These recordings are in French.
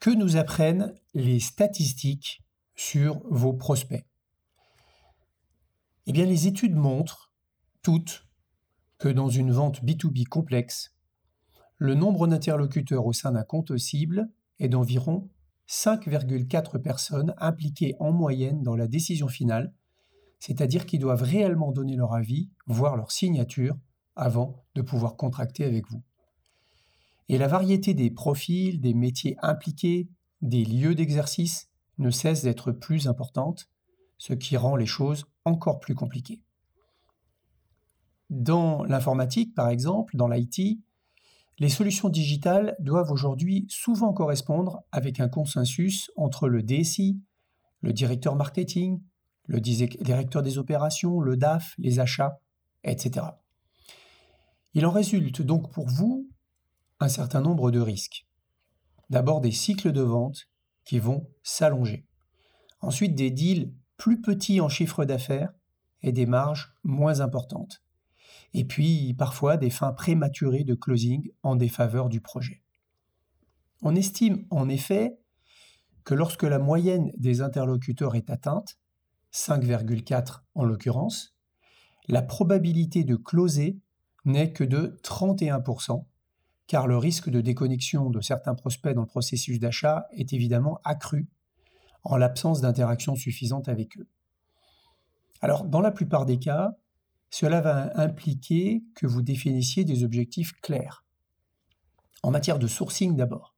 Que nous apprennent les statistiques sur vos prospects Eh bien, les études montrent toutes que dans une vente B2B complexe, le nombre d'interlocuteurs au sein d'un compte cible est d'environ 5,4 personnes impliquées en moyenne dans la décision finale, c'est-à-dire qui doivent réellement donner leur avis, voire leur signature, avant de pouvoir contracter avec vous. Et la variété des profils, des métiers impliqués, des lieux d'exercice ne cesse d'être plus importante, ce qui rend les choses encore plus compliquées. Dans l'informatique, par exemple, dans l'IT, les solutions digitales doivent aujourd'hui souvent correspondre avec un consensus entre le DSI, le directeur marketing, le directeur des opérations, le DAF, les achats, etc. Il en résulte donc pour vous un certain nombre de risques. D'abord des cycles de vente qui vont s'allonger. Ensuite des deals plus petits en chiffre d'affaires et des marges moins importantes. Et puis parfois des fins prématurées de closing en défaveur du projet. On estime en effet que lorsque la moyenne des interlocuteurs est atteinte, 5,4 en l'occurrence, la probabilité de closer n'est que de 31%, car le risque de déconnexion de certains prospects dans le processus d'achat est évidemment accru en l'absence d'interaction suffisante avec eux. Alors, dans la plupart des cas, cela va impliquer que vous définissiez des objectifs clairs. En matière de sourcing d'abord.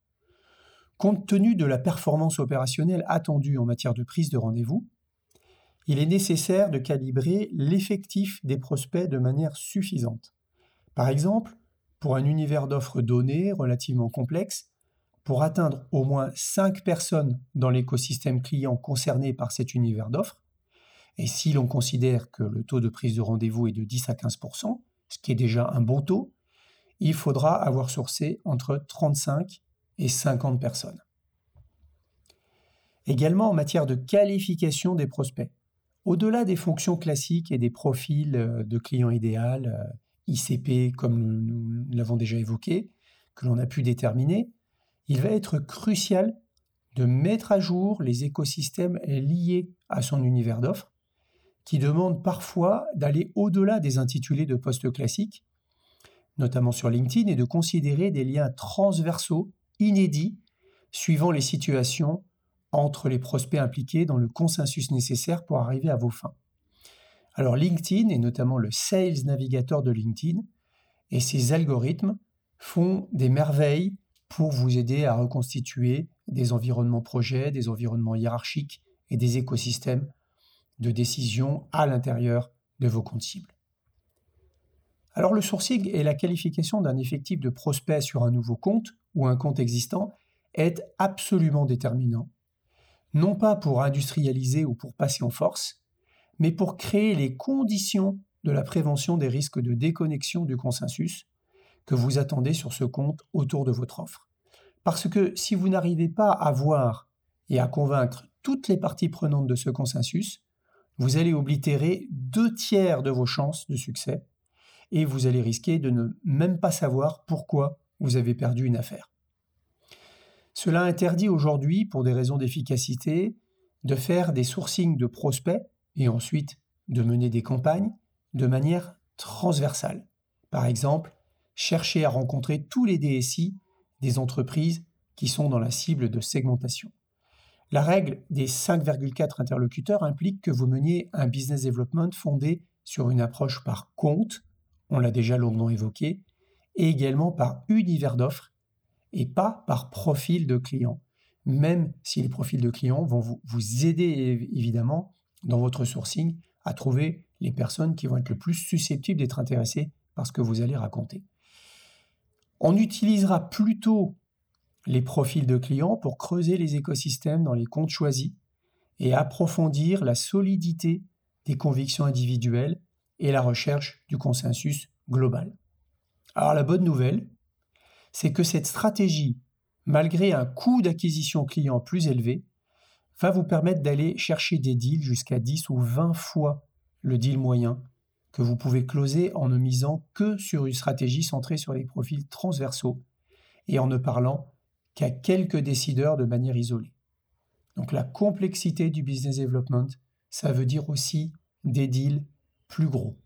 Compte tenu de la performance opérationnelle attendue en matière de prise de rendez-vous, il est nécessaire de calibrer l'effectif des prospects de manière suffisante. Par exemple, pour un univers d'offres données relativement complexe, pour atteindre au moins 5 personnes dans l'écosystème client concerné par cet univers d'offres, et si l'on considère que le taux de prise de rendez-vous est de 10 à 15% ce qui est déjà un bon taux, il faudra avoir sourcé entre 35 et 50 personnes. Également en matière de qualification des prospects, au-delà des fonctions classiques et des profils euh, de clients idéal, euh, ICP, comme nous, l'avons déjà évoqué, que l'on a pu déterminer, il va être crucial de mettre à jour les écosystèmes liés à son univers d'offres, qui demandent parfois d'aller au-delà des intitulés de postes classiques, notamment sur LinkedIn, et de considérer des liens transversaux, inédits, suivant les situations entre les prospects impliqués dans le consensus nécessaire pour arriver à vos fins. Alors LinkedIn, et notamment le Sales Navigator de LinkedIn, et ses algorithmes font des merveilles pour vous aider à reconstituer des environnements projets, des environnements hiérarchiques et des écosystèmes de décision à l'intérieur de vos comptes cibles. Alors le sourcing et la qualification d'un effectif de prospect sur un nouveau compte ou un compte existant est absolument déterminant, non pas pour industrialiser ou pour passer en force, mais pour créer les conditions de la prévention des risques de déconnexion du consensus que vous attendez sur ce compte autour de votre offre. Parce que si vous n'arrivez pas à voir et à convaincre toutes les parties prenantes de ce consensus, vous allez oblitérer deux tiers de vos chances de succès et vous allez risquer de ne même pas savoir pourquoi vous avez perdu une affaire. Cela interdit aujourd'hui, pour des raisons d'efficacité, de faire des sourcings de prospects et ensuite de mener des campagnes de manière transversale. Par exemple, chercher à rencontrer tous les DSI des entreprises qui sont dans la cible de segmentation. La règle des 5,4 interlocuteurs implique que vous meniez un business development fondé sur une approche par compte, on l'a déjà longuement évoqué, et également par univers d'offres et pas par profil de client, même si les profils de clients vont vous, vous aider évidemment dans votre sourcing à trouver les personnes qui vont être le plus susceptibles d'être intéressées par ce que vous allez raconter. On utilisera plutôt les profils de clients pour creuser les écosystèmes dans les comptes choisis et approfondir la solidité des convictions individuelles et la recherche du consensus global. Alors la bonne nouvelle, c'est que cette stratégie, malgré un coût d'acquisition client plus élevé, va vous permettre d'aller chercher des deals jusqu'à 10 ou 20 fois le deal moyen que vous pouvez closer en ne misant que sur une stratégie centrée sur les profils transversaux et en ne parlant qu'à quelques décideurs de manière isolée. Donc la complexité du business development, ça veut dire aussi des deals plus gros.